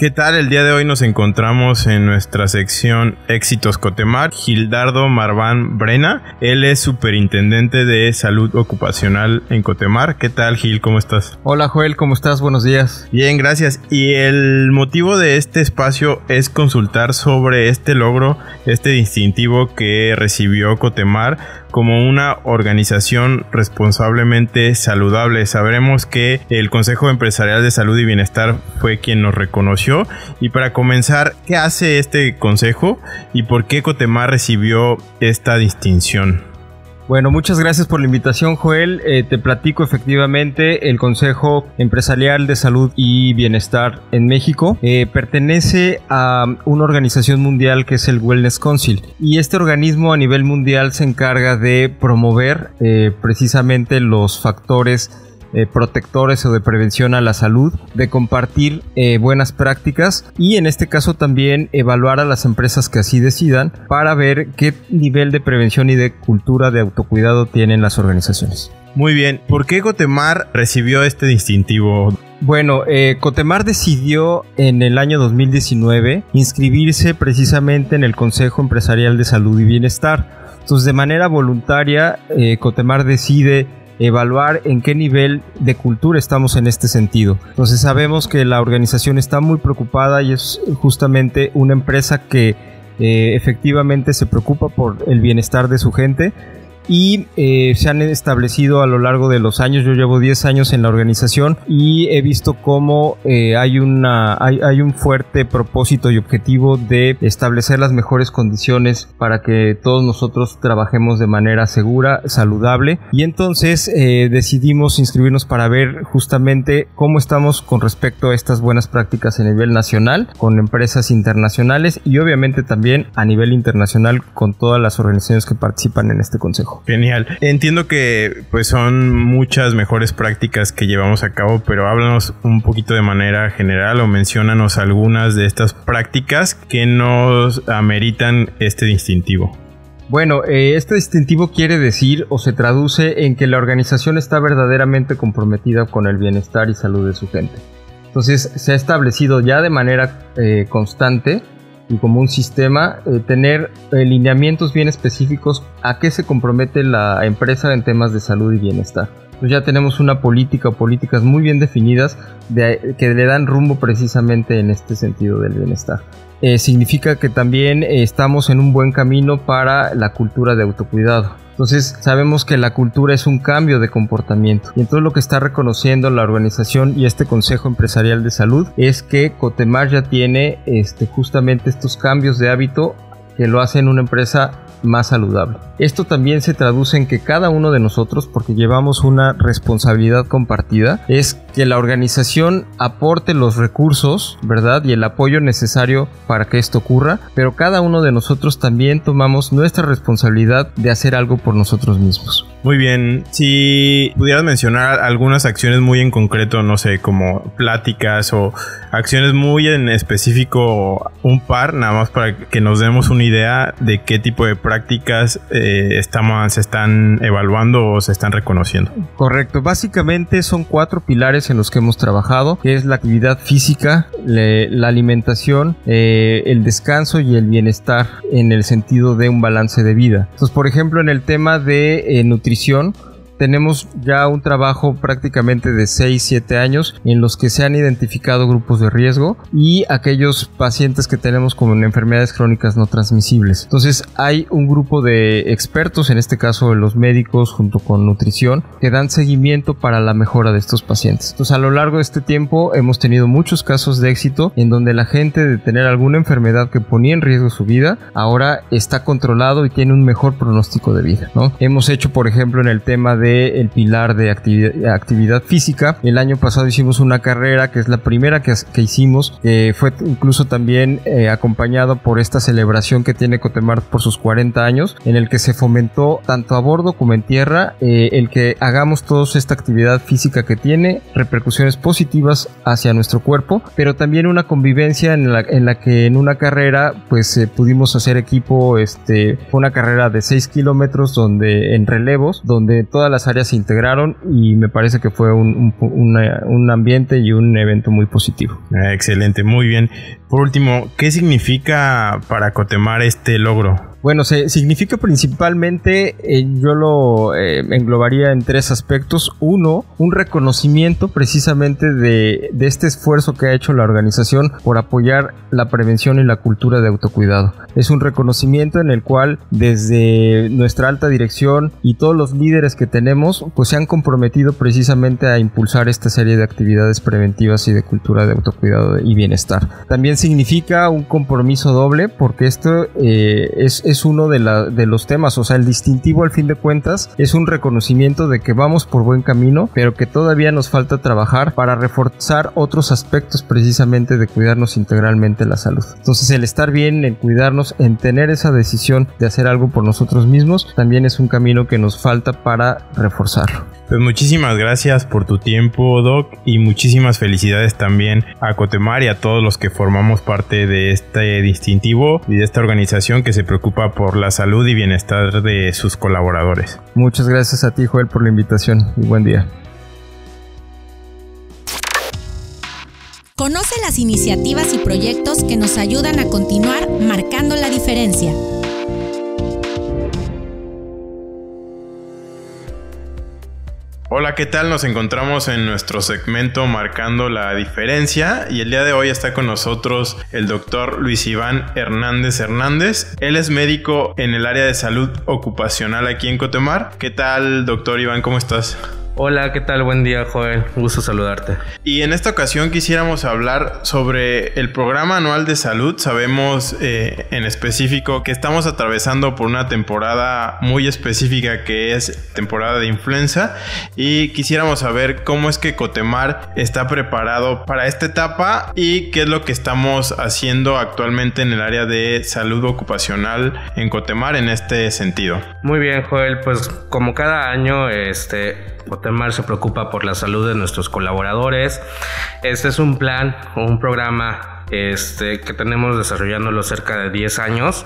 ¿Qué tal? El día de hoy nos encontramos en nuestra sección Éxitos Cotemar, Gildardo Marván Brena. Él es superintendente de salud ocupacional en Cotemar. ¿Qué tal, Gil? ¿Cómo estás? Hola, Joel, ¿cómo estás? Buenos días. Bien, gracias. Y el motivo de este espacio es consultar sobre este logro, este distintivo que recibió Cotemar como una organización responsablemente saludable. Sabremos que el Consejo Empresarial de Salud y Bienestar fue quien nos reconoció. Y para comenzar, ¿qué hace este consejo y por qué Cotemar recibió esta distinción? Bueno, muchas gracias por la invitación, Joel. Eh, te platico efectivamente, el Consejo Empresarial de Salud y Bienestar en México eh, pertenece a una organización mundial que es el Wellness Council. Y este organismo a nivel mundial se encarga de promover eh, precisamente los factores eh, protectores o de prevención a la salud, de compartir eh, buenas prácticas y en este caso también evaluar a las empresas que así decidan para ver qué nivel de prevención y de cultura de autocuidado tienen las organizaciones. Muy bien, ¿por qué Cotemar recibió este distintivo? Bueno, eh, Cotemar decidió en el año 2019 inscribirse precisamente en el Consejo Empresarial de Salud y Bienestar. Entonces, de manera voluntaria, Cotemar decide evaluar en qué nivel de cultura estamos en este sentido. Entonces sabemos que la organización está muy preocupada y es justamente una empresa que eh, efectivamente se preocupa por el bienestar de su gente y eh, se han establecido a lo largo de los años. Yo llevo 10 años en la organización y he visto cómo eh, hay, una, hay, un fuerte propósito y objetivo de establecer las mejores condiciones para que todos nosotros trabajemos de manera segura, saludable. Y entonces eh, decidimos inscribirnos para ver justamente cómo estamos con respecto a estas buenas prácticas a nivel nacional, con empresas internacionales y obviamente también a nivel internacional con todas las organizaciones que participan en este consejo. Genial. Entiendo que pues son muchas mejores prácticas que llevamos a cabo, pero háblanos un poquito de manera general o mencionanos algunas de estas prácticas que nos ameritan este distintivo. Bueno, eh, este distintivo quiere decir o se traduce en que la organización está verdaderamente comprometida con el bienestar y salud de su gente. Entonces se ha establecido ya de manera eh, constante y como un sistema, eh, tener lineamientos bien específicos a qué se compromete la empresa en temas de salud y bienestar. Pues ya tenemos una política o políticas muy bien definidas que le dan rumbo precisamente en este sentido del bienestar. Eh, significa que también estamos en un buen camino para la cultura de autocuidado. Entonces sabemos que la cultura es un cambio de comportamiento. Y entonces lo que está reconociendo la organización y este Consejo Empresarial de Salud es que Cotemar ya tiene este, justamente estos cambios de hábito que lo hacen una empresa más saludable. Esto también se traduce en que cada uno de nosotros, porque llevamos una responsabilidad compartida, es que la organización aporte los recursos, ¿verdad? Y el apoyo necesario para que esto ocurra, pero cada uno de nosotros también tomamos nuestra responsabilidad de hacer algo por nosotros mismos. Muy bien, si pudieras mencionar algunas acciones muy en concreto, no sé, como pláticas o acciones muy en específico, un par, nada más para que nos demos una idea de qué tipo de prácticas eh, estamos, se están evaluando o se están reconociendo. Correcto, básicamente son cuatro pilares en los que hemos trabajado, que es la actividad física, la alimentación, eh, el descanso y el bienestar en el sentido de un balance de vida. Entonces, por ejemplo, en el tema de eh, nutrición, nutrición tenemos ya un trabajo prácticamente de 6-7 años en los que se han identificado grupos de riesgo y aquellos pacientes que tenemos como en enfermedades crónicas no transmisibles. Entonces hay un grupo de expertos, en este caso los médicos junto con nutrición, que dan seguimiento para la mejora de estos pacientes. Entonces a lo largo de este tiempo hemos tenido muchos casos de éxito en donde la gente de tener alguna enfermedad que ponía en riesgo su vida ahora está controlado y tiene un mejor pronóstico de vida. ¿no? Hemos hecho por ejemplo en el tema de del pilar de actividad, física. El año pasado hicimos una carrera que es la primera que, hicimos, que fue incluso también eh, acompañado por esta celebración que tiene Cotemar por sus 40 años, en el que se fomentó tanto a bordo como en tierra eh, el que hagamos toda esta actividad física que tiene repercusiones positivas hacia nuestro cuerpo, pero también una convivencia en la, en la que en una carrera pues eh, pudimos hacer equipo, este, fue una carrera de 6 kilómetros donde en relevos, donde todas las áreas se integraron y me parece que fue un, un ambiente y un evento muy positivo. Ah, excelente, muy bien. Por último, ¿qué significa para Cotemar este logro? Bueno, se, significa principalmente, eh, yo lo eh, englobaría en tres aspectos. Uno, un reconocimiento precisamente de, este esfuerzo que ha hecho la organización por apoyar la prevención y la cultura de autocuidado. Es un reconocimiento en el cual desde nuestra alta dirección y todos los líderes que tenemos, pues se han comprometido precisamente a impulsar esta serie de actividades preventivas y de cultura de autocuidado y bienestar. También significa un compromiso doble porque esto eh, es es uno de, de los temas, o sea, el distintivo al fin de cuentas es un reconocimiento de que vamos por buen camino, pero que todavía nos falta trabajar para reforzar otros aspectos precisamente de cuidarnos integralmente la salud. Entonces el estar bien, en cuidarnos, en tener esa decisión de hacer algo por nosotros mismos, también es un camino que nos falta para reforzarlo. Pues muchísimas gracias por tu tiempo, Doc, y muchísimas felicidades también a Cotemar y a todos los que formamos parte de este distintivo y de esta organización que se preocupa por la salud y bienestar de sus colaboradores. Muchas gracias a ti, Joel, por la invitación y buen día. Conoce las iniciativas y proyectos que nos ayudan a continuar marcando la diferencia. Hola, ¿qué tal? Nos encontramos en nuestro segmento Marcando la Diferencia y el día de hoy está con nosotros el doctor Luis Iván Hernández Hernández. Él es médico en el área de salud ocupacional aquí en Cotemar. ¿Qué tal, doctor Iván? ¿Cómo estás? Hola, ¿qué tal? Buen día, Joel. Gusto saludarte. Y en esta ocasión quisiéramos hablar sobre el programa anual de salud. Sabemos eh, en específico que estamos atravesando por una temporada muy específica que es temporada de influenza y quisiéramos saber cómo es que Cotemar está preparado para esta etapa y qué es lo que estamos haciendo actualmente en el área de salud ocupacional en Cotemar en este sentido. Muy bien, Joel. Pues como cada año, este Cotemar se preocupa por la salud de nuestros colaboradores. Este es un plan o un programa este, que tenemos desarrollándolo cerca de 10 años,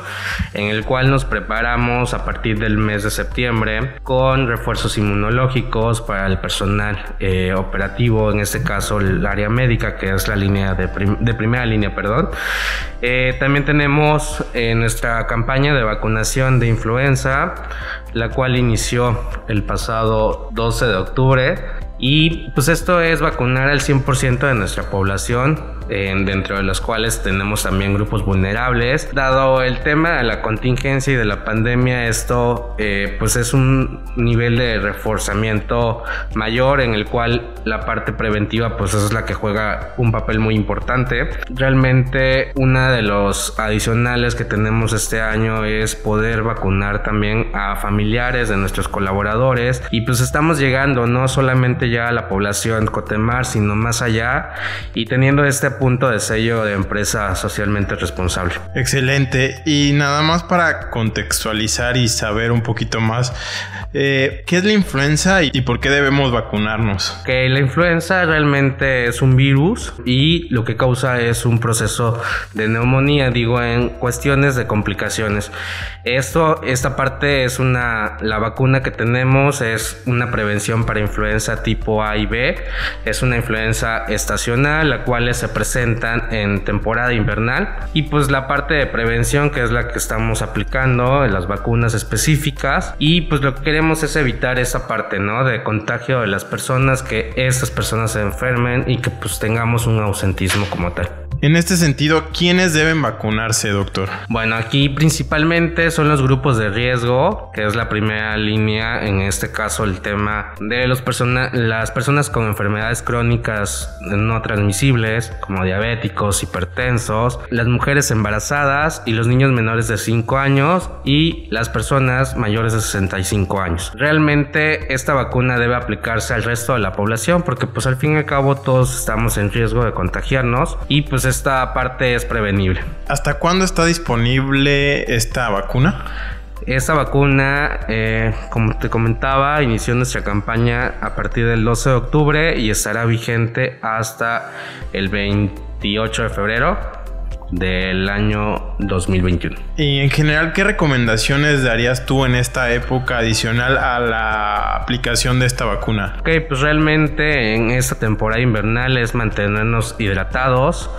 en el cual nos preparamos a partir del mes de septiembre con refuerzos inmunológicos para el personal eh, operativo, en este caso el área médica, que es la línea de, primera línea, perdón. Eh, también tenemos eh, nuestra campaña de vacunación de influenza, la cual inició el pasado 12 de octubre. Y pues esto es vacunar al 100% de nuestra población dentro de los cuales tenemos también grupos vulnerables. Dado el tema de la contingencia y de la pandemia, esto eh, pues es un nivel de reforzamiento mayor en el cual la parte preventiva pues es la que juega un papel muy importante. Realmente una de los adicionales que tenemos este año es poder vacunar también a familiares de nuestros colaboradores y pues estamos llegando no solamente ya a la población Cotemar sino más allá y teniendo este punto de sello de empresa socialmente responsable. Excelente. Y nada más para contextualizar y saber un poquito más, eh, ¿qué es la influenza y, por qué debemos vacunarnos? Que la influenza realmente es un virus y lo que causa es un proceso de neumonía, digo, en cuestiones de complicaciones. Esto, esta parte es una, la vacuna que tenemos es una prevención para influenza tipo A y B. Es una influenza estacional, la cual se presentan en temporada invernal. Y pues la parte de prevención, que es la que estamos aplicando en las vacunas específicas. Y pues lo que queremos es evitar esa parte, ¿no? De contagio de las personas, que estas personas se enfermen y que pues tengamos un ausentismo como tal. En este sentido, ¿quiénes deben vacunarse, doctor? Bueno, aquí principalmente son los grupos de riesgo, que es la primera línea, en este caso el tema de los las personas con enfermedades crónicas no transmisibles, como como diabéticos, hipertensos, las mujeres embarazadas y los niños menores de 5 años y las personas mayores de 65 años. Realmente esta vacuna debe aplicarse al resto de la población porque pues al fin y al cabo todos estamos en riesgo de contagiarnos y pues esta parte es prevenible. ¿Hasta cuándo está disponible esta vacuna? Esta vacuna, eh, como te comentaba, inició nuestra campaña a partir del 12 de octubre y estará vigente hasta el 28 de febrero del año 2021. Y en general, ¿qué recomendaciones darías tú en esta época adicional a la aplicación de esta vacuna? Ok, pues realmente en esta temporada invernal es mantenernos hidratados,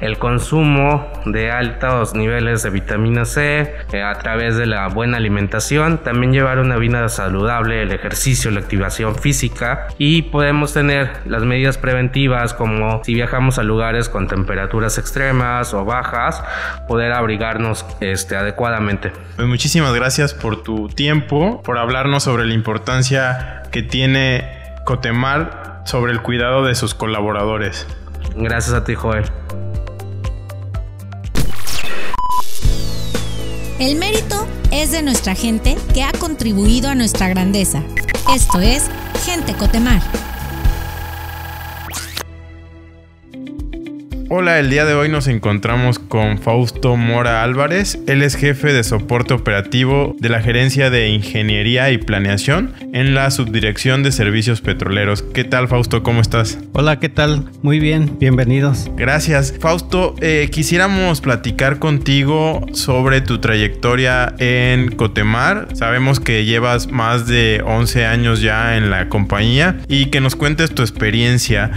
el consumo de altos niveles de vitamina C eh, a través de la buena alimentación, también llevar una vida saludable, el ejercicio, la activación física y podemos tener las medidas preventivas como si viajamos a lugares con temperaturas extremas o bajas, poder abrigarnos este, adecuadamente. Pues muchísimas gracias por tu tiempo, por hablarnos sobre la importancia que tiene Cotemar sobre el cuidado de sus colaboradores. Gracias a ti, Joel. El mérito es de nuestra gente que ha contribuido a nuestra grandeza. Esto es Gente Cotemar. Hola, el día de hoy nos encontramos con Fausto Mora Álvarez. Él es jefe de soporte operativo de la Gerencia de Ingeniería y Planeación en la Subdirección de Servicios Petroleros. ¿Qué tal, Fausto? ¿Cómo estás? Hola, ¿qué tal? Muy bien, bienvenidos. Gracias. Fausto, eh, quisiéramos platicar contigo sobre tu trayectoria en Cotemar. Sabemos que llevas más de 11 años ya en la compañía y que nos cuentes tu experiencia.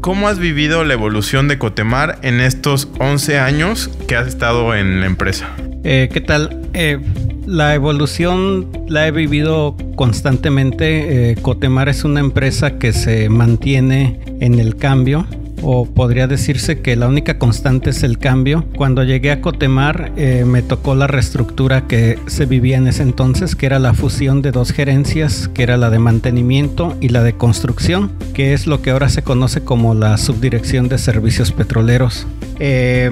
¿Cómo has vivido la evolución de Cotemar en estos 11 años que has estado en la empresa? Eh, ¿Qué tal? Eh, la evolución la he vivido constantemente. Eh, Cotemar es una empresa que se mantiene en el cambio o podría decirse que la única constante es el cambio. Cuando llegué a Cotemar eh, me tocó la reestructura que se vivía en ese entonces, que era la fusión de dos gerencias, que era la de mantenimiento y la de construcción, que es lo que ahora se conoce como la subdirección de servicios petroleros. Eh,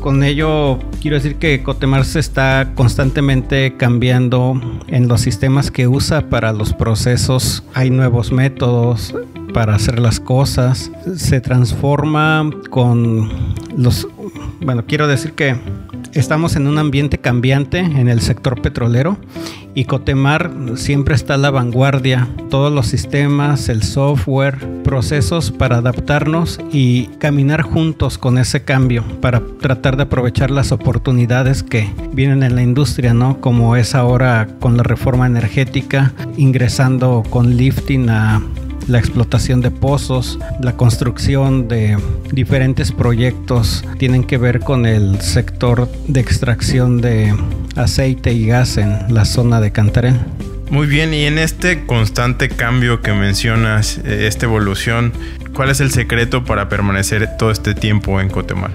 con ello quiero decir que Cotemar se está constantemente cambiando en los sistemas que usa para los procesos. Hay nuevos métodos, para hacer las cosas, se transforma con los, bueno, quiero decir que estamos en un ambiente cambiante en el sector petrolero y Cotemar siempre está a la vanguardia, todos los sistemas, el software, procesos para adaptarnos y caminar juntos con ese cambio para tratar de aprovechar las oportunidades que vienen en la industria, ¿no? Como es ahora con la reforma energética, ingresando con lifting a la explotación de pozos, la construcción de diferentes proyectos tienen que ver con el sector de extracción de aceite y gas en la zona de Cantarén. Muy bien, y en este constante cambio que mencionas, eh, esta evolución, ¿cuál es el secreto para permanecer todo este tiempo en Cotemar?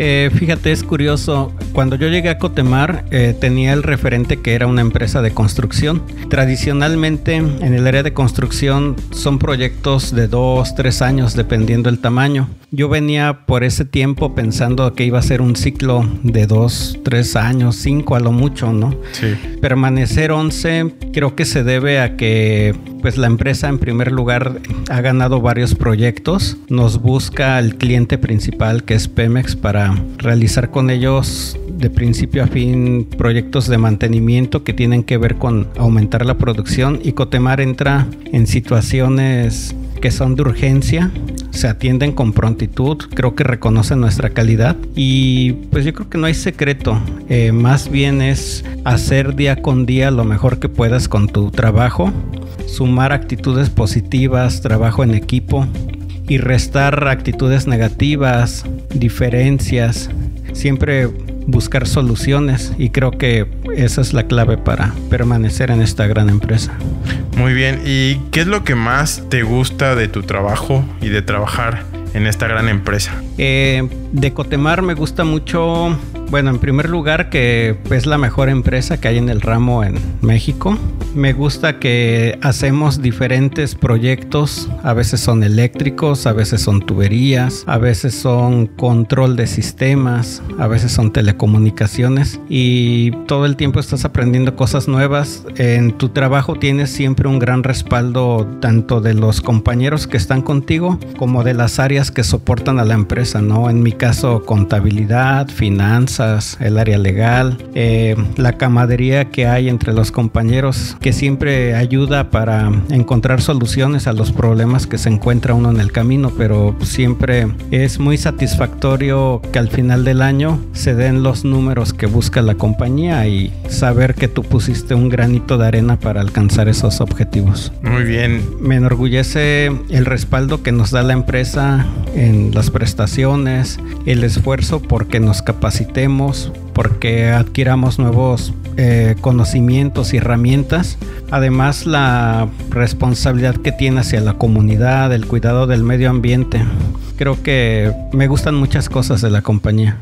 Eh, fíjate, es curioso. Cuando yo llegué a Cotemar, eh, tenía el referente que era una empresa de construcción. Tradicionalmente, en el área de construcción, son proyectos de dos, tres años, dependiendo el tamaño. Yo venía por ese tiempo pensando que iba a ser un ciclo de dos, tres años, cinco a lo mucho, ¿no? Sí. Permanecer 11 creo que se debe a que pues la empresa en primer lugar ha ganado varios proyectos. Nos busca el cliente principal que es Pemex para realizar con ellos de principio a fin proyectos de mantenimiento que tienen que ver con aumentar la producción. Y Cotemar entra en situaciones que son de urgencia, se atienden con prontitud, creo que reconocen nuestra calidad. Y pues yo creo que no hay secreto, eh, más bien es hacer día con día lo mejor que puedas con tu trabajo, sumar actitudes positivas, trabajo en equipo y restar actitudes negativas, diferencias, siempre buscar soluciones y creo que esa es la clave para permanecer en esta gran empresa. Muy bien, ¿y qué es lo que más te gusta de tu trabajo y de trabajar en esta gran empresa? Eh, de Cotemar me gusta mucho bueno, en primer lugar que es la mejor empresa que hay en el ramo en México. Me gusta que hacemos diferentes proyectos, a veces son eléctricos, a veces son tuberías, a veces son control de sistemas, a veces son telecomunicaciones y todo el tiempo estás aprendiendo cosas nuevas. En tu trabajo tienes siempre un gran respaldo tanto de los compañeros que están contigo como de las áreas que soportan a la empresa, ¿no? En mi caso, contabilidad, finanzas, el área legal, eh, la camadería que hay entre los compañeros que siempre ayuda para encontrar soluciones a los problemas que se encuentra uno en el camino, pero siempre es muy satisfactorio que al final del año se den los números que busca la compañía y saber que tú pusiste un granito de arena para alcanzar esos objetivos. Muy bien. Me enorgullece el respaldo que nos da la empresa en las prestaciones, el esfuerzo porque nos capacitemos porque adquiramos nuevos eh, conocimientos y herramientas. Además, la responsabilidad que tiene hacia la comunidad, el cuidado del medio ambiente creo que me gustan muchas cosas de la compañía.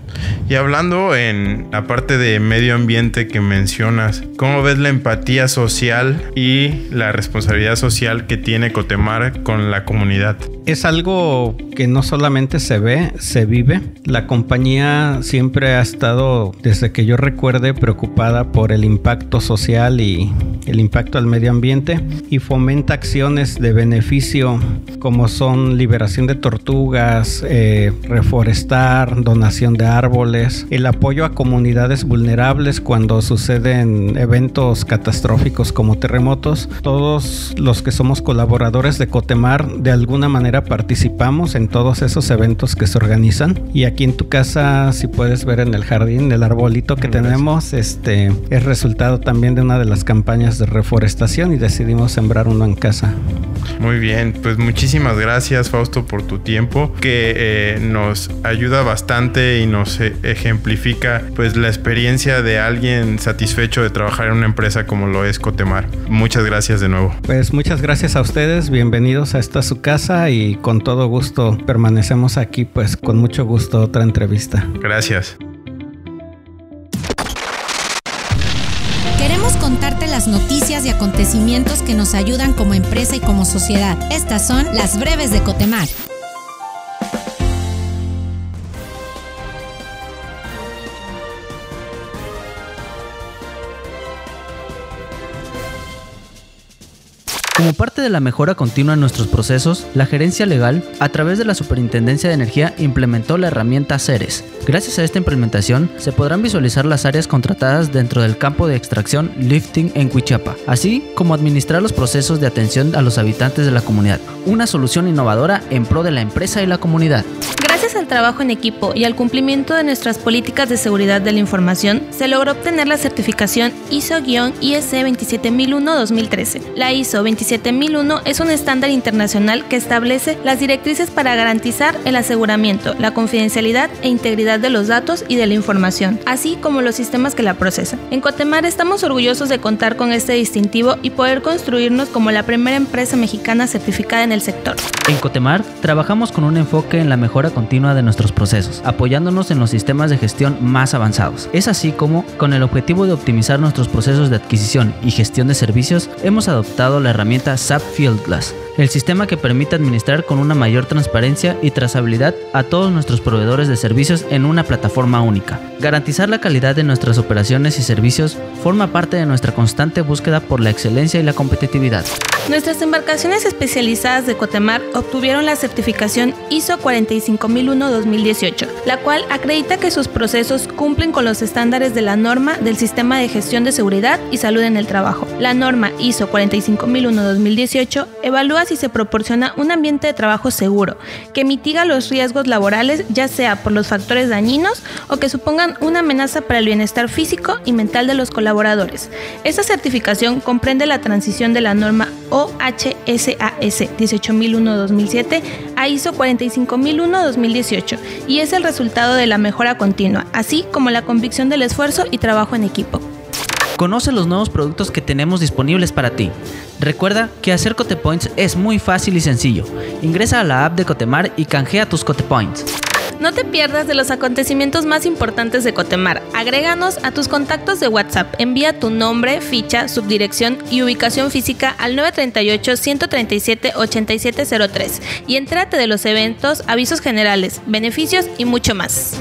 Y hablando en la parte de medio ambiente que mencionas, ¿cómo ves la empatía social y la responsabilidad social que tiene Cotemar con la comunidad? Es algo que no solamente se ve, se vive. La compañía siempre ha estado, desde que yo recuerde, preocupada por el impacto social y el impacto al medio ambiente y fomenta acciones de beneficio como son liberación de tortugas, eh, reforestar, donación de árboles, el apoyo a comunidades vulnerables cuando suceden eventos catastróficos como terremotos. Todos los que somos colaboradores de Cotemar de alguna manera participamos en todos esos eventos que se organizan. Y aquí en tu casa, si puedes ver en el jardín, el arbolito que tenemos, este es resultado también de una de las campañas de reforestación y decidimos sembrar uno en casa. Muy bien, pues muchísimas gracias Fausto por tu tiempo que eh, nos ayuda bastante y nos e, ejemplifica pues la experiencia de alguien satisfecho de trabajar en una empresa como lo es Cotemar. Muchas gracias de nuevo. Pues muchas gracias a ustedes, bienvenidos a esta su casa y con todo gusto permanecemos aquí pues con mucho gusto otra entrevista. Gracias. Acontecimientos que nos ayudan como empresa y como sociedad. Estas son las breves de Cotemar. Como parte de la mejora continua en nuestros procesos, la gerencia legal, a través de la Superintendencia de Energía, implementó la herramienta CERES. Gracias a esta implementación, se podrán visualizar las áreas contratadas dentro del campo de extracción lifting en Cuichapa, así como administrar los procesos de atención a los habitantes de la comunidad. Una solución innovadora en pro de la empresa y la comunidad. Al trabajo en equipo y al cumplimiento de nuestras políticas de seguridad de la información, se logró obtener la certificación ISO-IEC 27001-2013. La ISO 27001 es un estándar internacional que establece las directrices para garantizar el aseguramiento, la confidencialidad e integridad de los datos y de la información, así como los sistemas que la procesan. En Cotemar estamos orgullosos de contar con este distintivo y poder construirnos como la primera empresa mexicana certificada en el sector. En Cotemar trabajamos con un enfoque en la mejora continua de nuestros procesos, apoyándonos en los sistemas de gestión más avanzados. Es así como, con el objetivo de optimizar nuestros procesos de adquisición y gestión de servicios, hemos adoptado la herramienta SAP Fieldglass, el sistema que permite administrar con una mayor transparencia y trazabilidad a todos nuestros proveedores de servicios en una plataforma única. Garantizar la calidad de nuestras operaciones y servicios forma parte de nuestra constante búsqueda por la excelencia y la competitividad. Nuestras embarcaciones especializadas de Cotemar obtuvieron la certificación ISO 45001-2018, la cual acredita que sus procesos cumplen con los estándares de la norma del Sistema de Gestión de Seguridad y Salud en el Trabajo. La norma ISO 45001-2018 evalúa si se proporciona un ambiente de trabajo seguro, que mitiga los riesgos laborales ya sea por los factores dañinos o que supongan una amenaza para el bienestar físico y mental de los colaboradores. Esta certificación comprende la transición de la norma OHSAS 18001-2007 a ISO 45001-2018 y es el resultado de la mejora continua, así como la convicción del esfuerzo y trabajo en equipo. Conoce los nuevos productos que tenemos disponibles para ti. Recuerda que hacer Cotepoints es muy fácil y sencillo. Ingresa a la app de Cotemar y canjea tus Cotepoints. No te pierdas de los acontecimientos más importantes de Cotemar. Agréganos a tus contactos de WhatsApp. Envía tu nombre, ficha, subdirección y ubicación física al 938-137-8703 y entrate de los eventos, avisos generales, beneficios y mucho más.